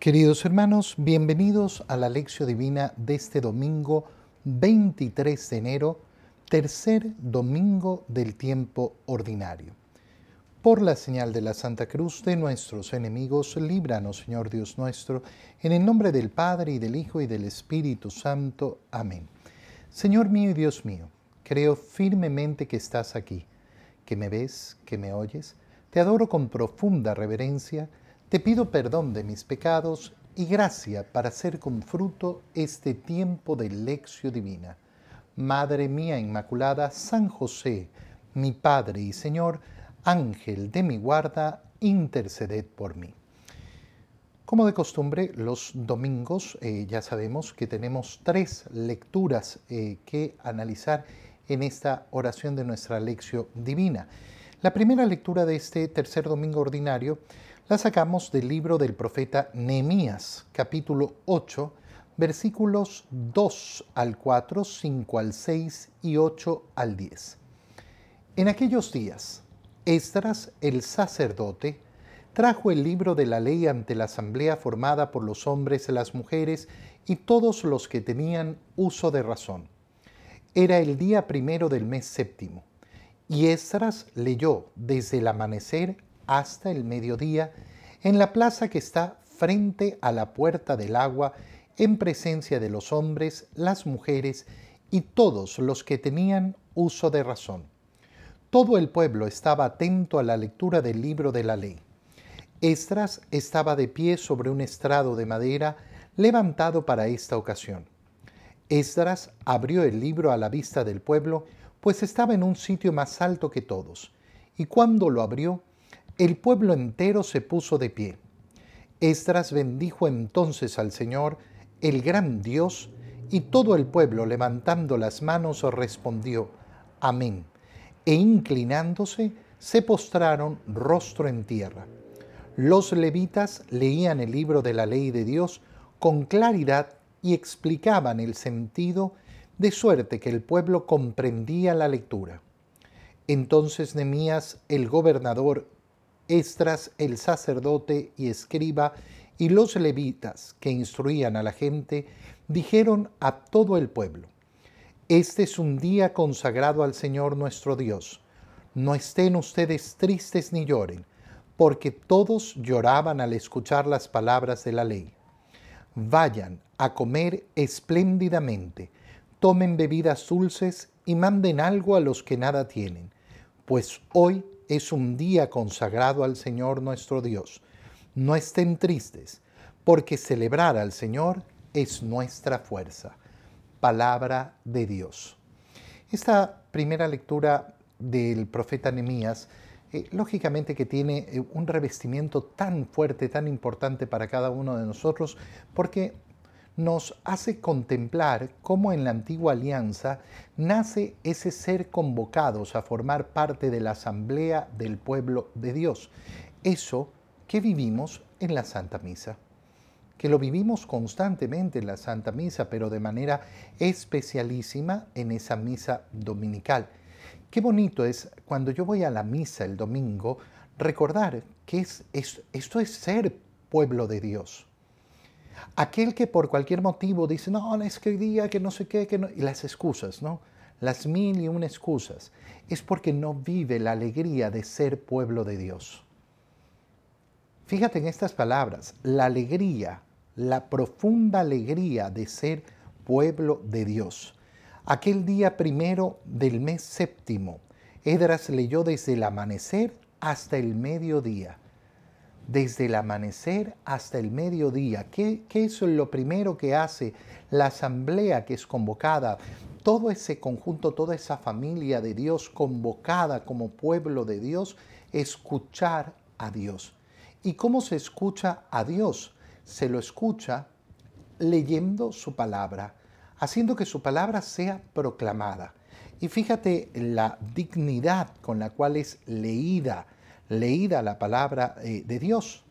Queridos hermanos, bienvenidos a la lección divina de este domingo 23 de enero, tercer domingo del tiempo ordinario. Por la señal de la Santa Cruz de nuestros enemigos, líbranos, Señor Dios nuestro, en el nombre del Padre y del Hijo y del Espíritu Santo. Amén. Señor mío y Dios mío, creo firmemente que estás aquí, que me ves, que me oyes. Te adoro con profunda reverencia te pido perdón de mis pecados y gracia para hacer con fruto este tiempo de lección divina. Madre mía Inmaculada, San José, mi Padre y Señor, Ángel de mi guarda, interceded por mí. Como de costumbre, los domingos eh, ya sabemos que tenemos tres lecturas eh, que analizar en esta oración de nuestra lección divina. La primera lectura de este tercer domingo ordinario la sacamos del libro del profeta Nehemías, capítulo 8, versículos 2 al 4, 5 al 6 y 8 al 10. En aquellos días, Esdras, el sacerdote, trajo el libro de la ley ante la asamblea formada por los hombres, las mujeres y todos los que tenían uso de razón. Era el día primero del mes séptimo, y Esdras leyó desde el amanecer hasta el mediodía en la plaza que está frente a la puerta del agua en presencia de los hombres, las mujeres y todos los que tenían uso de razón. Todo el pueblo estaba atento a la lectura del libro de la ley. Estras estaba de pie sobre un estrado de madera levantado para esta ocasión. Esdras abrió el libro a la vista del pueblo, pues estaba en un sitio más alto que todos, y cuando lo abrió, el pueblo entero se puso de pie. Esdras bendijo entonces al Señor, el gran Dios, y todo el pueblo levantando las manos respondió, Amén. E inclinándose, se postraron rostro en tierra. Los levitas leían el libro de la ley de Dios con claridad y explicaban el sentido, de suerte que el pueblo comprendía la lectura. Entonces Nemías, el gobernador, Estras, el sacerdote y escriba, y los levitas que instruían a la gente, dijeron a todo el pueblo, Este es un día consagrado al Señor nuestro Dios. No estén ustedes tristes ni lloren, porque todos lloraban al escuchar las palabras de la ley. Vayan a comer espléndidamente, tomen bebidas dulces y manden algo a los que nada tienen, pues hoy es un día consagrado al Señor nuestro Dios. No estén tristes, porque celebrar al Señor es nuestra fuerza. Palabra de Dios. Esta primera lectura del profeta Nehemías, eh, lógicamente que tiene eh, un revestimiento tan fuerte, tan importante para cada uno de nosotros, porque nos hace contemplar cómo en la antigua alianza nace ese ser convocados a formar parte de la asamblea del pueblo de Dios. Eso que vivimos en la Santa Misa, que lo vivimos constantemente en la Santa Misa, pero de manera especialísima en esa misa dominical. Qué bonito es cuando yo voy a la misa el domingo recordar que es, esto es ser pueblo de Dios Aquel que por cualquier motivo dice, no, es que día, que no sé qué, que no, y las excusas, ¿no? Las mil y una excusas, es porque no vive la alegría de ser pueblo de Dios. Fíjate en estas palabras, la alegría, la profunda alegría de ser pueblo de Dios. Aquel día primero del mes séptimo, Edras leyó desde el amanecer hasta el mediodía desde el amanecer hasta el mediodía. ¿Qué, ¿Qué, es lo primero que hace la asamblea que es convocada? Todo ese conjunto, toda esa familia de Dios convocada como pueblo de Dios, escuchar a Dios. ¿Y cómo se escucha a Dios? Se lo escucha leyendo su palabra, haciendo que su palabra sea proclamada. Y fíjate la dignidad con la cual es leída, leída la palabra eh, de Dios.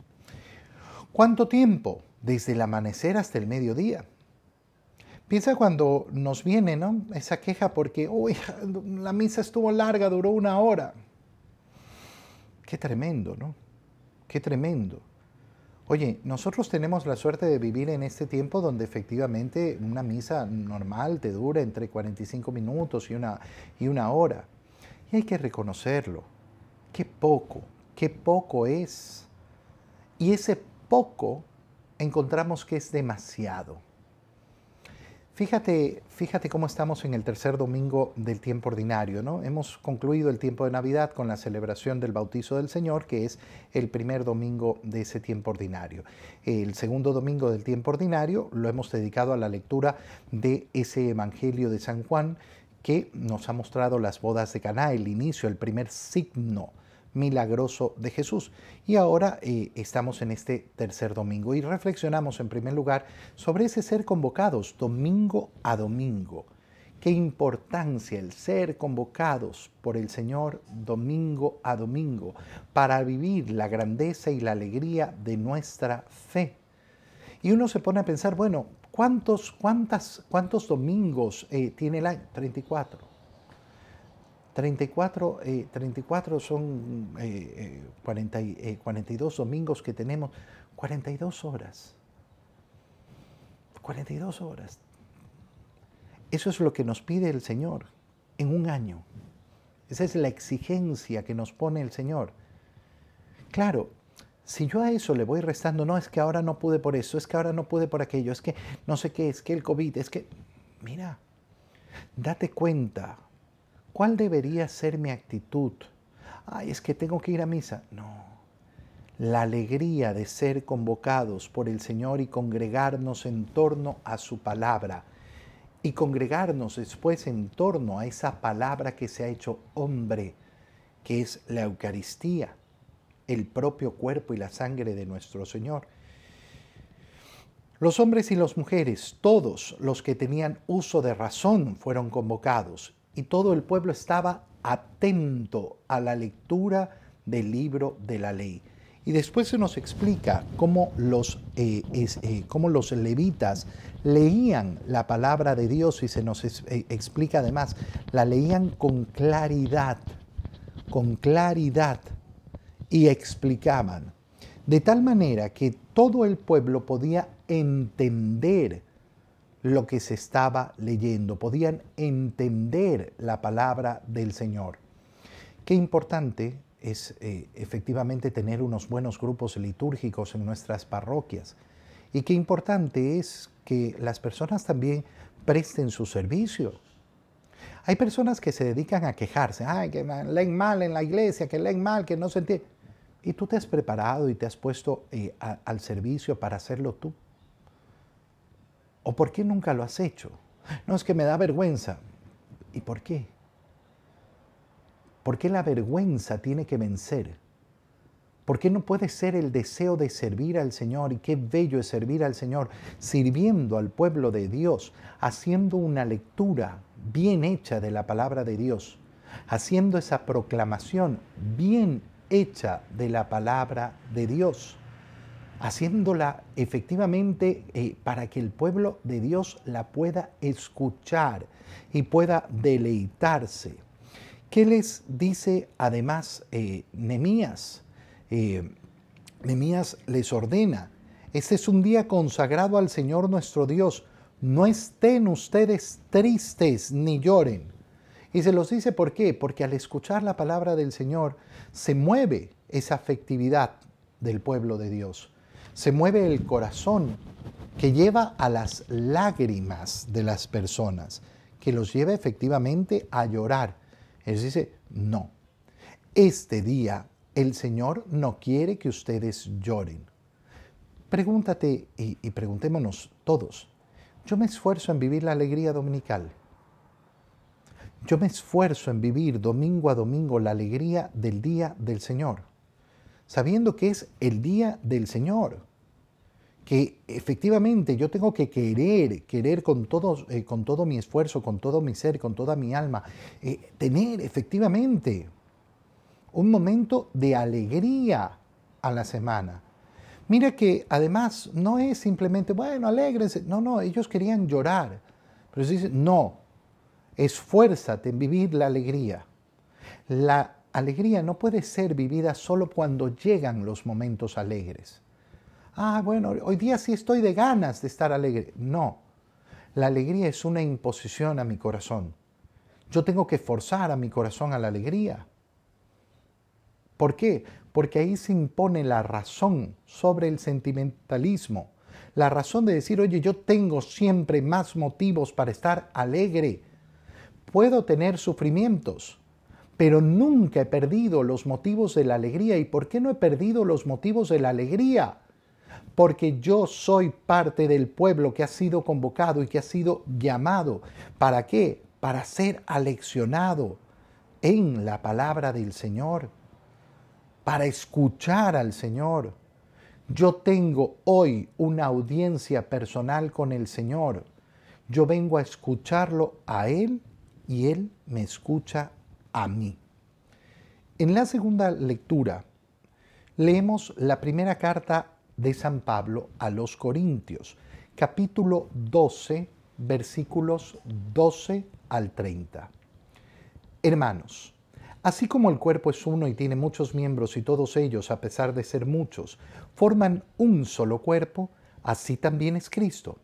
¿Cuánto tiempo? Desde el amanecer hasta el mediodía. Piensa cuando nos viene ¿no? esa queja porque uy, la misa estuvo larga, duró una hora. Qué tremendo, ¿no? Qué tremendo. Oye, nosotros tenemos la suerte de vivir en este tiempo donde efectivamente una misa normal te dura entre 45 minutos y una, y una hora. Y hay que reconocerlo. Qué poco, qué poco es. Y ese poco encontramos que es demasiado. Fíjate, fíjate cómo estamos en el tercer domingo del tiempo ordinario, ¿no? Hemos concluido el tiempo de Navidad con la celebración del bautizo del Señor, que es el primer domingo de ese tiempo ordinario. El segundo domingo del tiempo ordinario lo hemos dedicado a la lectura de ese Evangelio de San Juan que nos ha mostrado las bodas de Caná, el inicio, el primer signo milagroso de Jesús. Y ahora eh, estamos en este tercer domingo y reflexionamos en primer lugar sobre ese ser convocados domingo a domingo. Qué importancia el ser convocados por el Señor domingo a domingo para vivir la grandeza y la alegría de nuestra fe. Y uno se pone a pensar, bueno, ¿cuántos, cuántas, cuántos domingos eh, tiene el año? 34. 34, 34 eh, son 40, eh, 42 eh, domingos que tenemos, 42 horas. 42 horas. Eso es lo que nos pide el Señor en un año. Esa es la exigencia que nos pone el Señor. Claro, si yo a eso le voy restando, no es que ahora no pude por eso, es que ahora no pude por aquello, es que no sé qué, es que el COVID, es que, mira, date cuenta ¿Cuál debería ser mi actitud? Ay, es que tengo que ir a misa. No. La alegría de ser convocados por el Señor y congregarnos en torno a su palabra. Y congregarnos después en torno a esa palabra que se ha hecho hombre, que es la Eucaristía, el propio cuerpo y la sangre de nuestro Señor. Los hombres y las mujeres, todos los que tenían uso de razón, fueron convocados y todo el pueblo estaba atento a la lectura del libro de la ley. Y después se nos explica cómo los, eh, eh, los levitas leían la palabra de Dios y se nos eh, explica además, la leían con claridad, con claridad y explicaban, de tal manera que todo el pueblo podía entender lo que se estaba leyendo, podían entender la palabra del Señor. Qué importante es eh, efectivamente tener unos buenos grupos litúrgicos en nuestras parroquias y qué importante es que las personas también presten su servicio. Hay personas que se dedican a quejarse, ay, que leen mal en la iglesia, que leen mal, que no se entiende. Y tú te has preparado y te has puesto eh, al servicio para hacerlo tú. ¿O por qué nunca lo has hecho? No es que me da vergüenza. ¿Y por qué? ¿Por qué la vergüenza tiene que vencer? ¿Por qué no puede ser el deseo de servir al Señor? Y qué bello es servir al Señor, sirviendo al pueblo de Dios, haciendo una lectura bien hecha de la palabra de Dios, haciendo esa proclamación bien hecha de la palabra de Dios haciéndola efectivamente eh, para que el pueblo de Dios la pueda escuchar y pueda deleitarse. ¿Qué les dice además eh, Nemías? Eh, Nemías les ordena, este es un día consagrado al Señor nuestro Dios, no estén ustedes tristes ni lloren. Y se los dice por qué, porque al escuchar la palabra del Señor se mueve esa afectividad del pueblo de Dios se mueve el corazón que lleva a las lágrimas de las personas, que los lleva efectivamente a llorar. Él dice, no, este día el Señor no quiere que ustedes lloren. Pregúntate y, y preguntémonos todos, yo me esfuerzo en vivir la alegría dominical. Yo me esfuerzo en vivir domingo a domingo la alegría del día del Señor, sabiendo que es el día del Señor que efectivamente yo tengo que querer, querer con todo, eh, con todo mi esfuerzo, con todo mi ser, con toda mi alma, eh, tener efectivamente un momento de alegría a la semana. Mira que además no es simplemente, bueno, alegrense, no, no, ellos querían llorar, pero se dice, no, esfuérzate en vivir la alegría. La alegría no puede ser vivida solo cuando llegan los momentos alegres ah, bueno, hoy día sí estoy de ganas de estar alegre. No, la alegría es una imposición a mi corazón. Yo tengo que forzar a mi corazón a la alegría. ¿Por qué? Porque ahí se impone la razón sobre el sentimentalismo. La razón de decir, oye, yo tengo siempre más motivos para estar alegre. Puedo tener sufrimientos, pero nunca he perdido los motivos de la alegría. ¿Y por qué no he perdido los motivos de la alegría? Porque yo soy parte del pueblo que ha sido convocado y que ha sido llamado. ¿Para qué? Para ser aleccionado en la palabra del Señor, para escuchar al Señor. Yo tengo hoy una audiencia personal con el Señor. Yo vengo a escucharlo a Él y Él me escucha a mí. En la segunda lectura leemos la primera carta de San Pablo a los Corintios, capítulo 12, versículos 12 al 30. Hermanos, así como el cuerpo es uno y tiene muchos miembros y todos ellos, a pesar de ser muchos, forman un solo cuerpo, así también es Cristo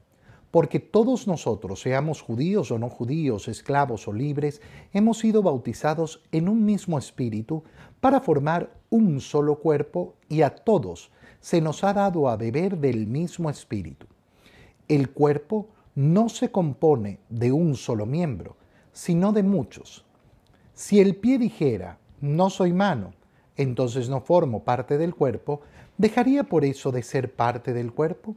porque todos nosotros, seamos judíos o no judíos, esclavos o libres, hemos sido bautizados en un mismo espíritu para formar un solo cuerpo y a todos se nos ha dado a beber del mismo espíritu. El cuerpo no se compone de un solo miembro, sino de muchos. Si el pie dijera, no soy mano, entonces no formo parte del cuerpo, ¿dejaría por eso de ser parte del cuerpo?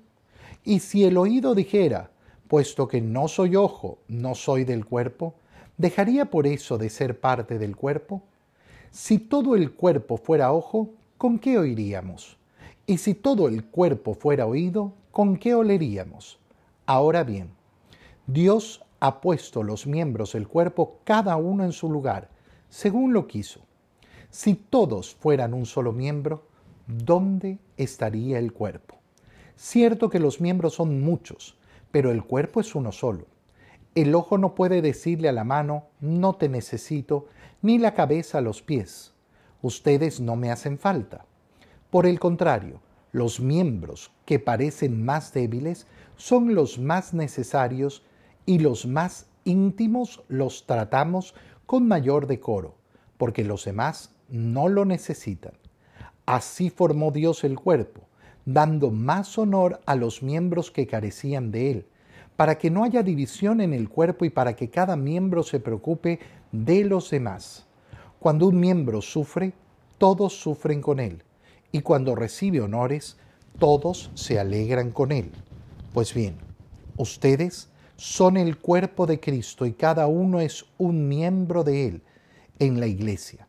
Y si el oído dijera, puesto que no soy ojo, no soy del cuerpo, ¿dejaría por eso de ser parte del cuerpo? Si todo el cuerpo fuera ojo, ¿con qué oiríamos? Y si todo el cuerpo fuera oído, ¿con qué oleríamos? Ahora bien, Dios ha puesto los miembros del cuerpo cada uno en su lugar, según lo quiso. Si todos fueran un solo miembro, ¿dónde estaría el cuerpo? Cierto que los miembros son muchos, pero el cuerpo es uno solo. El ojo no puede decirle a la mano, no te necesito, ni la cabeza a los pies, ustedes no me hacen falta. Por el contrario, los miembros que parecen más débiles son los más necesarios y los más íntimos los tratamos con mayor decoro, porque los demás no lo necesitan. Así formó Dios el cuerpo, dando más honor a los miembros que carecían de él, para que no haya división en el cuerpo y para que cada miembro se preocupe de los demás. Cuando un miembro sufre, todos sufren con él, y cuando recibe honores, todos se alegran con él. Pues bien, ustedes son el cuerpo de Cristo y cada uno es un miembro de él en la iglesia.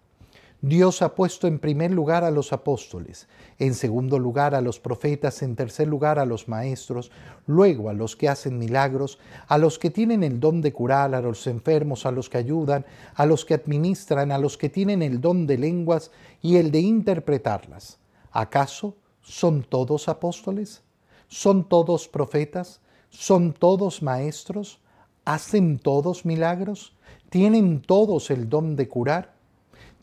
Dios ha puesto en primer lugar a los apóstoles, en segundo lugar a los profetas, en tercer lugar a los maestros, luego a los que hacen milagros, a los que tienen el don de curar, a los enfermos, a los que ayudan, a los que administran, a los que tienen el don de lenguas y el de interpretarlas. ¿Acaso son todos apóstoles? ¿Son todos profetas? ¿Son todos maestros? ¿Hacen todos milagros? ¿Tienen todos el don de curar?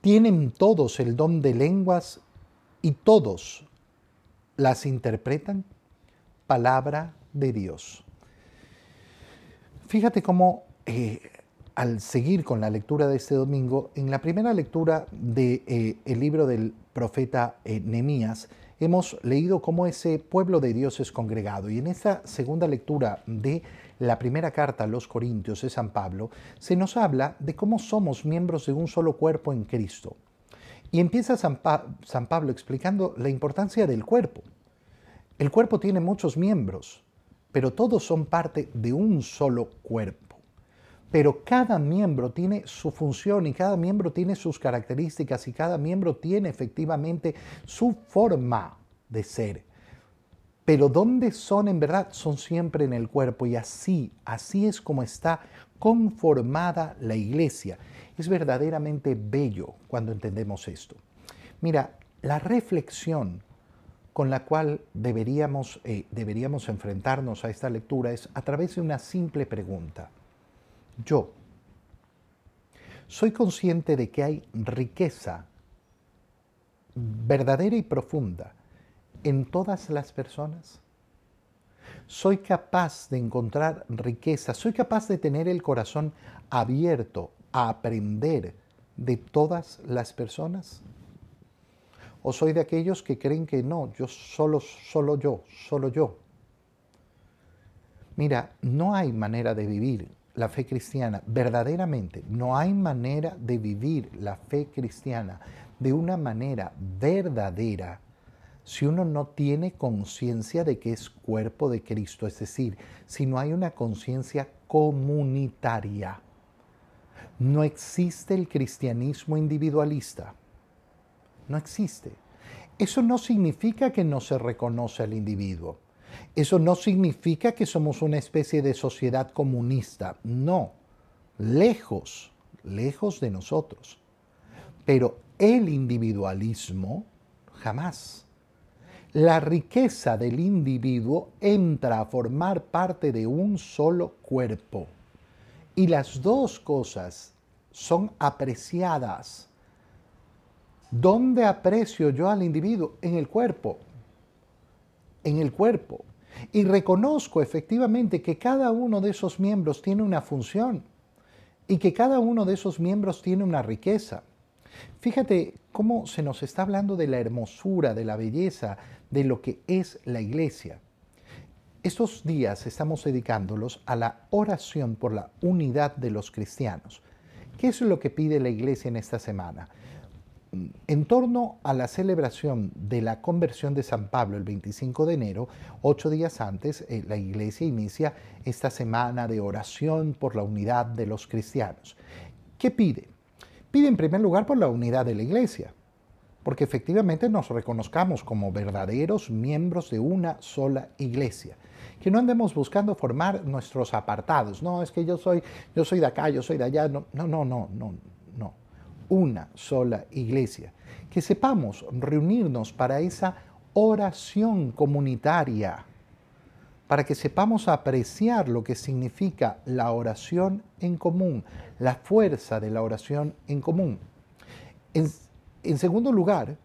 Tienen todos el don de lenguas y todos las interpretan Palabra de Dios. Fíjate cómo eh, al seguir con la lectura de este domingo, en la primera lectura del de, eh, libro del profeta eh, hemos leído cómo ese pueblo de Dios es congregado. Y en esta segunda lectura de la primera carta a los Corintios de San Pablo, se nos habla de cómo somos miembros de un solo cuerpo en Cristo. Y empieza San, Pablo explicando la importancia del cuerpo. El cuerpo tiene muchos miembros, pero todos son parte de un solo cuerpo. Pero cada miembro tiene su función y cada miembro tiene sus características y cada miembro tiene efectivamente su forma de ser pero ¿dónde son en verdad? Son siempre en el cuerpo y así, así es como está conformada la iglesia. Es verdaderamente bello cuando entendemos esto. Mira, la reflexión con la cual deberíamos, eh, deberíamos enfrentarnos a esta lectura es a través de una simple pregunta. Yo, soy consciente de que hay riqueza verdadera y profunda en todas las personas? ¿Soy capaz de encontrar riqueza? ¿Soy capaz de tener el corazón abierto a aprender de todas las personas? ¿O soy de aquellos que creen que no, yo solo, solo yo, solo yo? Mira, no hay manera de vivir la fe cristiana verdaderamente, no hay manera de vivir la fe cristiana de una manera verdadera si uno no tiene conciencia de que es cuerpo de Cristo, es decir, si no hay una conciencia comunitaria. No existe el cristianismo individualista. No existe. Eso no significa que no se reconoce al individuo. Eso no significa que somos una especie de sociedad comunista. No. Lejos, lejos de nosotros. Pero el individualismo jamás. La riqueza del individuo entra a formar parte de un solo cuerpo. Y las dos cosas son apreciadas. ¿Dónde aprecio yo al individuo? En el cuerpo. En el cuerpo. Y reconozco efectivamente que cada uno de esos miembros tiene una función y que cada uno de esos miembros tiene una riqueza. Fíjate cómo se nos está hablando de la hermosura, de la belleza, de lo que es la iglesia. Estos días estamos dedicándolos a la oración por la unidad de los cristianos. ¿Qué es lo que pide la iglesia en esta semana? En torno a la celebración de la conversión de San Pablo el 25 de enero, ocho días antes, eh, la iglesia inicia esta semana de oración por la unidad de los cristianos. ¿Qué pide? Pide en primer lugar por la unidad de la iglesia, porque efectivamente nos reconozcamos como verdaderos miembros de una sola iglesia. Que no andemos buscando formar nuestros apartados. No, es que yo soy, yo soy de acá, yo soy de allá. No, no, no, no, no. no. Una sola iglesia. Que sepamos reunirnos para esa oración comunitaria para que sepamos apreciar lo que significa la oración en común, la fuerza de la oración en común. En, segundo lugar,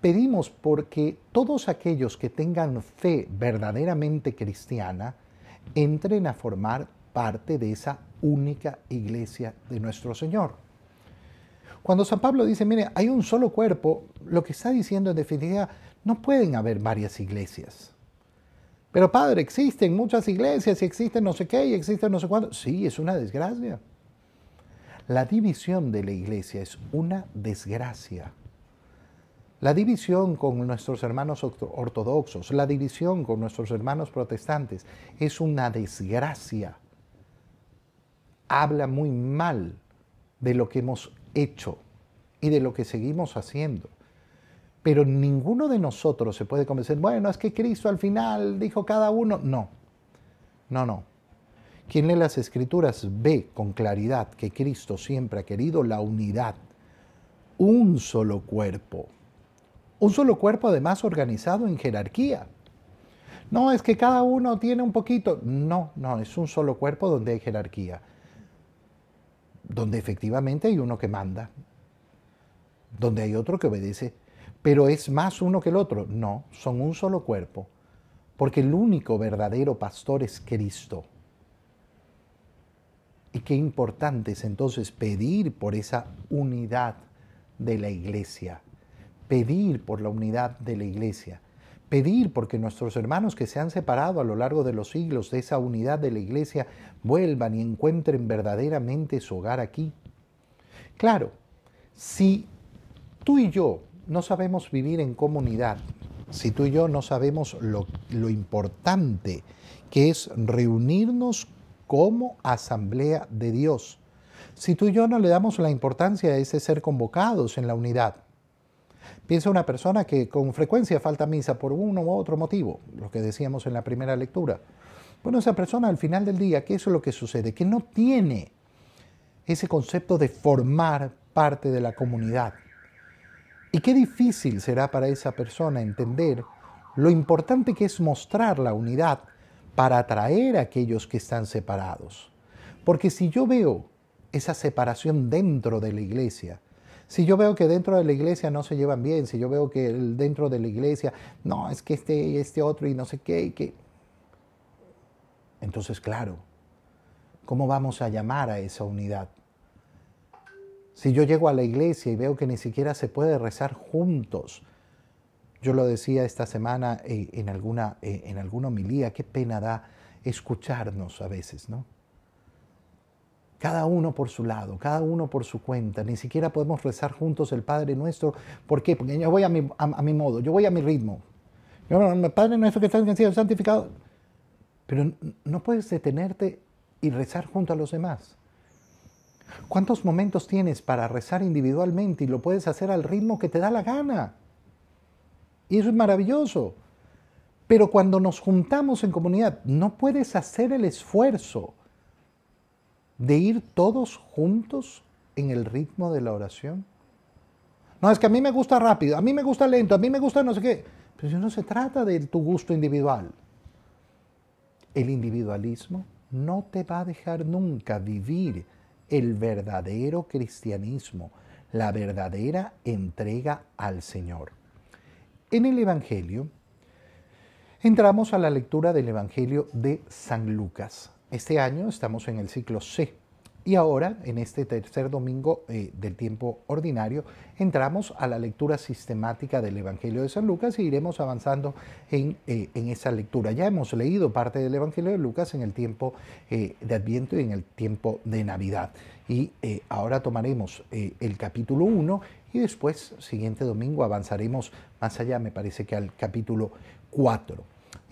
pedimos porque todos aquellos que tengan fe verdaderamente cristiana entren a formar parte de esa única iglesia de nuestro Señor. Cuando San Pablo dice, mire, hay un solo cuerpo, lo que está diciendo en definitiva, no pueden haber varias iglesias. Pero padre, existen muchas iglesias y existen no sé qué y existen no sé cuánto. Sí, es una desgracia. La división de la iglesia es una desgracia. La división con nuestros hermanos ortodoxos, la división con nuestros hermanos protestantes es una desgracia. Habla muy mal de lo que hemos hecho y de lo que seguimos haciendo. Pero ninguno de nosotros se puede convencer, bueno, es que Cristo al final dijo cada uno. No, no, no. Quien lee las escrituras ve con claridad que Cristo siempre ha querido la unidad, un solo cuerpo. Un solo cuerpo además organizado en jerarquía. No, es que cada uno tiene un poquito. No, no, es un solo cuerpo donde hay jerarquía. Donde efectivamente hay uno que manda. Donde hay otro que obedece pero es más uno que el otro. No, son un solo cuerpo, porque el único verdadero pastor es Cristo. Y qué importante es entonces pedir por esa unidad de la iglesia, pedir por la unidad de la iglesia, pedir porque nuestros hermanos que se han separado a lo largo de los siglos de esa unidad de la iglesia vuelvan y encuentren verdaderamente su hogar aquí. Claro, si tú y yo no sabemos vivir en comunidad, si tú y yo no sabemos lo, importante que es reunirnos como asamblea de Dios, si tú y yo no le damos la importancia a ese ser convocados en la unidad, Piensa una persona que con frecuencia falta misa por uno u otro motivo, lo que decíamos en la primera lectura. Bueno, esa persona al final del día, ¿qué es lo que sucede? Que no tiene ese concepto de formar parte de la comunidad. Y qué difícil será para esa persona entender lo importante que es mostrar la unidad para atraer a aquellos que están separados. Porque si yo veo esa separación dentro de la iglesia, Si yo veo que dentro de la iglesia no se llevan bien, si yo veo que dentro de la iglesia, no, es que este este otro y no sé qué y qué. Entonces, claro, ¿cómo vamos a llamar a esa unidad? Si yo llego a la iglesia y veo que ni siquiera se puede rezar juntos, yo lo decía esta semana eh, en, alguna, eh, en alguna homilía, qué pena da escucharnos a veces, ¿no? Cada uno por su lado, cada uno por su cuenta. Ni siquiera podemos rezar juntos el Padre Nuestro. ¿Por qué? Porque yo voy a mi, a, mi modo, yo voy a mi ritmo. Yo, Padre Nuestro que está en santificado. Pero no puedes detenerte y rezar junto a los demás. ¿Cuántos momentos tienes para rezar individualmente y lo puedes hacer al ritmo que te da la gana? Y eso es maravilloso. Pero cuando nos juntamos en comunidad, no puedes hacer el esfuerzo de ir todos juntos en el ritmo de la oración. No, es que a mí me gusta rápido, a mí me gusta lento, a mí me gusta no sé qué. Pero no se trata de tu gusto individual. El individualismo no te va a dejar nunca vivir el verdadero cristianismo, la verdadera entrega al Señor. En el Evangelio, entramos a la lectura del Evangelio de San Lucas. Este año estamos en el ciclo C y ahora, en este tercer domingo eh, del tiempo ordinario, entramos a la lectura sistemática del Evangelio de San Lucas y iremos avanzando en, eh, en esa lectura. Ya hemos leído parte del Evangelio de Lucas en el tiempo eh, de Adviento y en el tiempo de Navidad. Y ahora tomaremos el capítulo 1 y después, siguiente domingo, avanzaremos más allá, me parece que al capítulo 4.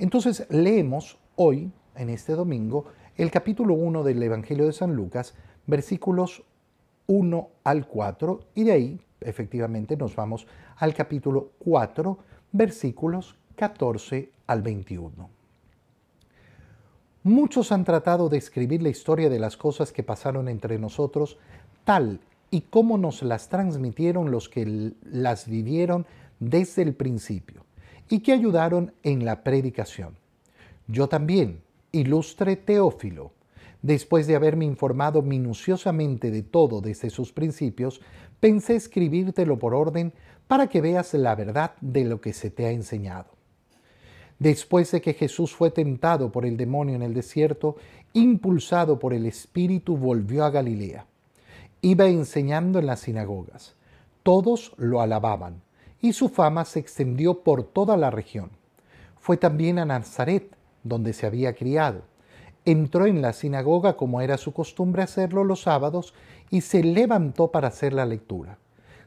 Entonces, leemos hoy, en este domingo, el capítulo 1 del Evangelio de San Lucas, versículos 1 al 4, y de ahí, efectivamente, nos vamos al capítulo 4, versículos 14 al 21. Muchos han tratado de escribir la historia de las cosas que pasaron entre nosotros, tal y como nos las transmitieron los que las vivieron desde el principio y que ayudaron en la predicación. Yo también, ilustre Teófilo, después de haberme informado minuciosamente de todo desde sus principios, pensé escribírtelo por orden para que veas la verdad de lo que se te ha enseñado. Después de que Jesús fue tentado por el demonio en el desierto, impulsado por el Espíritu, volvió a Galilea. Iba enseñando en las sinagogas. Todos lo alababan, y su fama se extendió por toda la región. Fue también a Nazaret, donde se había criado. Entró en la sinagoga como era su costumbre hacerlo los sábados y se levantó para hacer la lectura.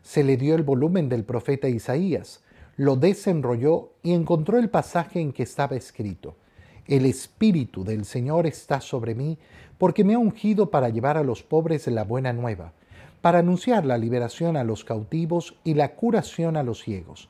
Se le dio el volumen del profeta Isaías, lo desenrolló y encontró el pasaje en que estaba escrito. El Espíritu del Señor está sobre mí porque me ha ungido para llevar a los pobres la buena nueva, para anunciar la liberación a los cautivos y la curación a los ciegos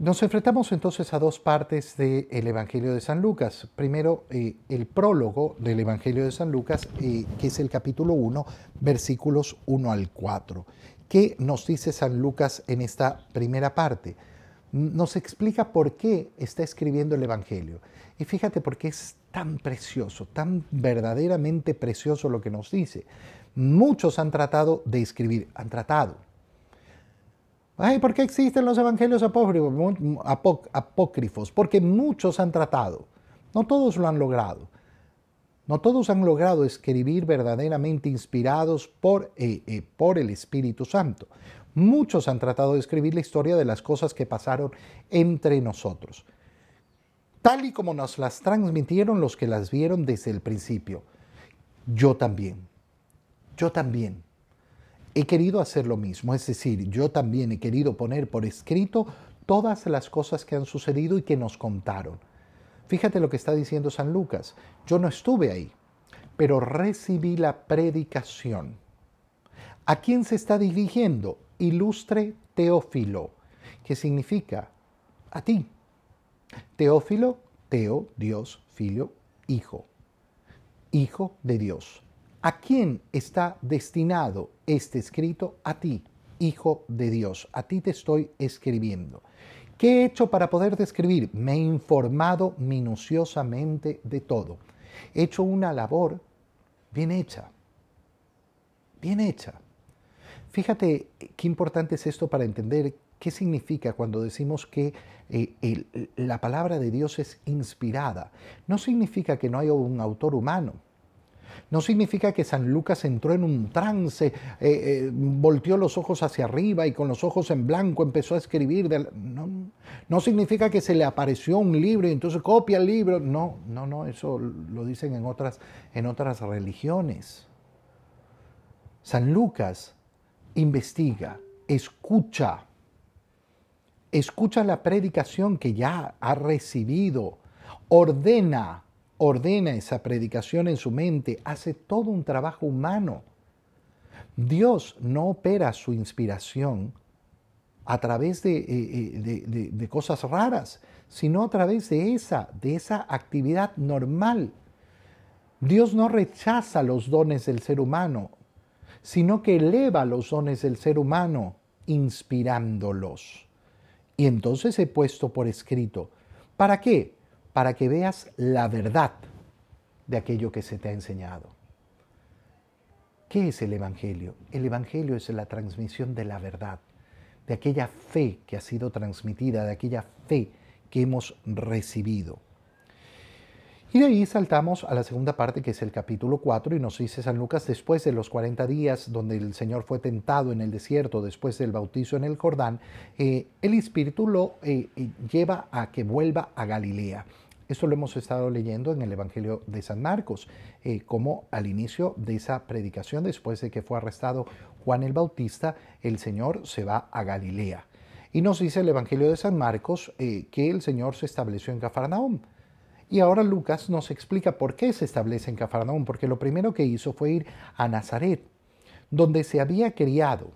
Nos enfrentamos entonces a dos partes del Evangelio de San Lucas. Primero, eh, el prólogo del Evangelio de San Lucas, eh, que es el capítulo 1, versículos 1 al 4. ¿Qué nos dice San Lucas en esta primera parte? Nos explica por qué está escribiendo el Evangelio. Y fíjate por qué es tan precioso, tan verdaderamente precioso lo que nos dice. Muchos han tratado de escribir, han tratado, Ay, ¿por qué existen los evangelios apócrifos? Porque muchos han tratado. No todos lo han logrado. No todos han logrado escribir verdaderamente inspirados por, eh, eh, por el Espíritu Santo. Muchos han tratado de escribir la historia de las cosas que pasaron entre nosotros, tal y como nos las transmitieron los que las vieron desde el principio. Yo también. Yo también he querido hacer lo mismo, es decir, yo también he querido poner por escrito todas las cosas que han sucedido y que nos contaron. Fíjate lo que está diciendo San Lucas, yo no estuve ahí, pero recibí la predicación. ¿A quién se está dirigiendo? Ilustre Teófilo, que significa a ti. Teófilo, Teo, Dios, Filio, Hijo. Hijo de Dios. ¿A quién está destinado este escrito? A ti, Hijo de Dios. A ti te estoy escribiendo. ¿Qué he hecho para poder describir? Me he informado minuciosamente de todo. He hecho una labor bien hecha. Bien hecha. Fíjate qué importante es esto para entender qué significa cuando decimos que eh, la palabra de Dios es inspirada. No significa que no haya un autor humano. No significa que San Lucas entró en un trance, eh, eh, volteó los ojos hacia arriba y con los ojos en blanco empezó a escribir. No, no significa que se le apareció un libro y entonces copia el libro. No, no, no, eso lo dicen en otras, en otras religiones. San Lucas investiga, escucha, escucha la predicación que ya ha recibido, ordena ordena esa predicación en su mente, hace todo un trabajo humano. Dios no opera su inspiración a través de, eh, eh, cosas raras, sino a través de esa, de esa actividad normal. Dios no rechaza los dones del ser humano, sino que eleva los dones del ser humano inspirándolos. Y entonces he puesto por escrito, ¿para qué? Para que veas la verdad de aquello que se te ha enseñado. ¿Qué es el Evangelio? El Evangelio es la transmisión de la verdad, de aquella fe que ha sido transmitida, de aquella fe que hemos recibido. Y de ahí saltamos a la segunda parte, que es el capítulo 4, y nos dice San Lucas, después de los 40 días donde el Señor fue tentado en el desierto, después del bautizo en el Jordán, eh, el Espíritu lo eh, eh, lleva a que vuelva a Galilea. Esto lo hemos estado leyendo en el Evangelio de San Marcos, eh, como al inicio de esa predicación, después de que fue arrestado Juan el Bautista, el Señor se va a Galilea. Y nos dice el Evangelio de San Marcos eh, que el Señor se estableció en Cafarnaúm. Y ahora Lucas nos explica por qué se establece en Cafarnaúm, porque lo primero que hizo fue ir a Nazaret, donde se había criado.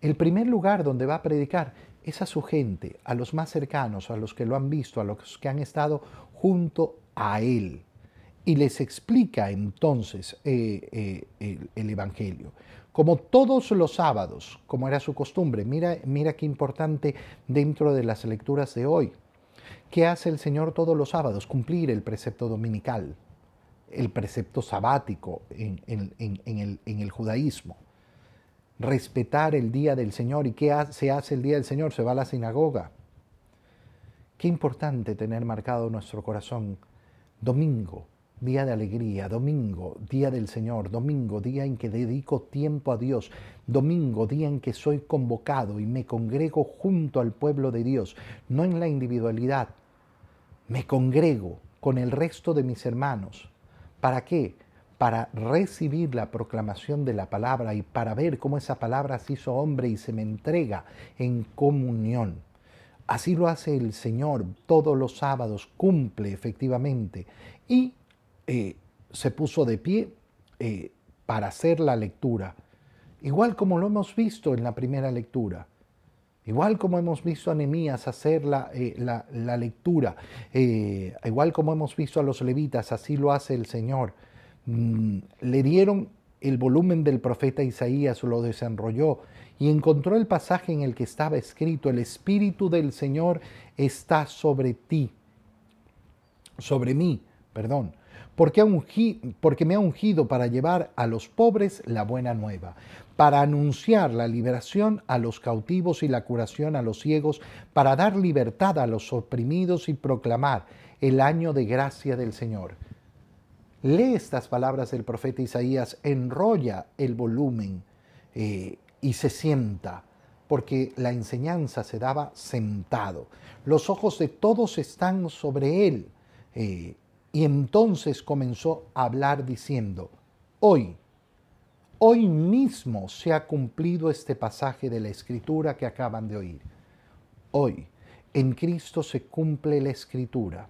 El primer lugar donde va a predicar es a su gente, a los más cercanos, a los que lo han visto, a los que han estado junto a Él. Y les explica entonces eh, eh, el, Evangelio. Como todos los sábados, como era su costumbre, mira, mira qué importante dentro de las lecturas de hoy. ¿Qué hace el Señor todos los sábados? Cumplir el precepto dominical, el precepto sabático en, el, en el judaísmo respetar el día del Señor. ¿Y qué se hace el día del Señor? Se va a la sinagoga. Qué importante tener marcado nuestro corazón. Domingo, día de alegría, domingo, día del Señor, domingo, día en que dedico tiempo a Dios, domingo, día en que soy convocado y me congrego junto al pueblo de Dios, no en la individualidad, me congrego con el resto de mis hermanos. ¿Para qué? Para recibir la proclamación de la palabra y para ver cómo esa palabra se hizo hombre y se me entrega en comunión. Así lo hace el Señor todos los sábados, cumple efectivamente y eh, se puso de pie eh, para hacer la lectura, igual como lo hemos visto en la primera lectura. Igual como hemos visto a Nehemías hacer la, eh, la lectura, igual como hemos visto a los levitas, así lo hace el Señor. Mm, le dieron el volumen del profeta Isaías, lo desenrolló y encontró el pasaje en el que estaba escrito, el Espíritu del Señor está sobre ti, sobre mí, perdón, porque, porque me ha ungido para llevar a los pobres la buena nueva, para anunciar la liberación a los cautivos y la curación a los ciegos, para dar libertad a los oprimidos y proclamar el año de gracia del Señor lee estas palabras del profeta Isaías, enrolla el volumen eh, y se sienta, porque la enseñanza se daba sentado. Los ojos de todos están sobre él. Eh, y entonces comenzó a hablar diciendo, hoy, hoy mismo se ha cumplido este pasaje de la escritura que acaban de oír. Hoy, en Cristo se cumple la escritura.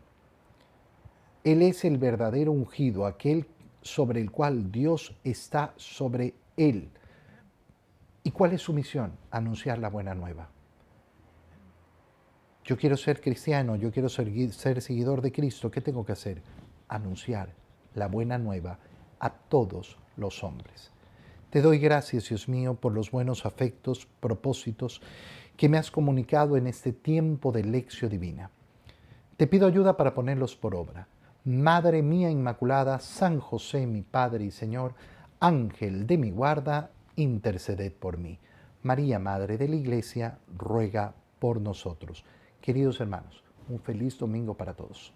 Él es el verdadero ungido, aquel sobre el cual Dios está sobre él. ¿Y cuál es su misión? Anunciar la buena nueva. Yo quiero ser cristiano, yo quiero ser, ser seguidor de Cristo. ¿Qué tengo que hacer? Anunciar la buena nueva a todos los hombres. Te doy gracias, Dios mío, por los buenos afectos, propósitos que me has comunicado en este tiempo de lección divina. Te pido ayuda para ponerlos por obra. Madre mía Inmaculada, San José, mi Padre y Señor, Ángel de mi guarda, interceded por mí. María, Madre de la Iglesia, ruega por nosotros. Queridos hermanos, un feliz domingo para todos.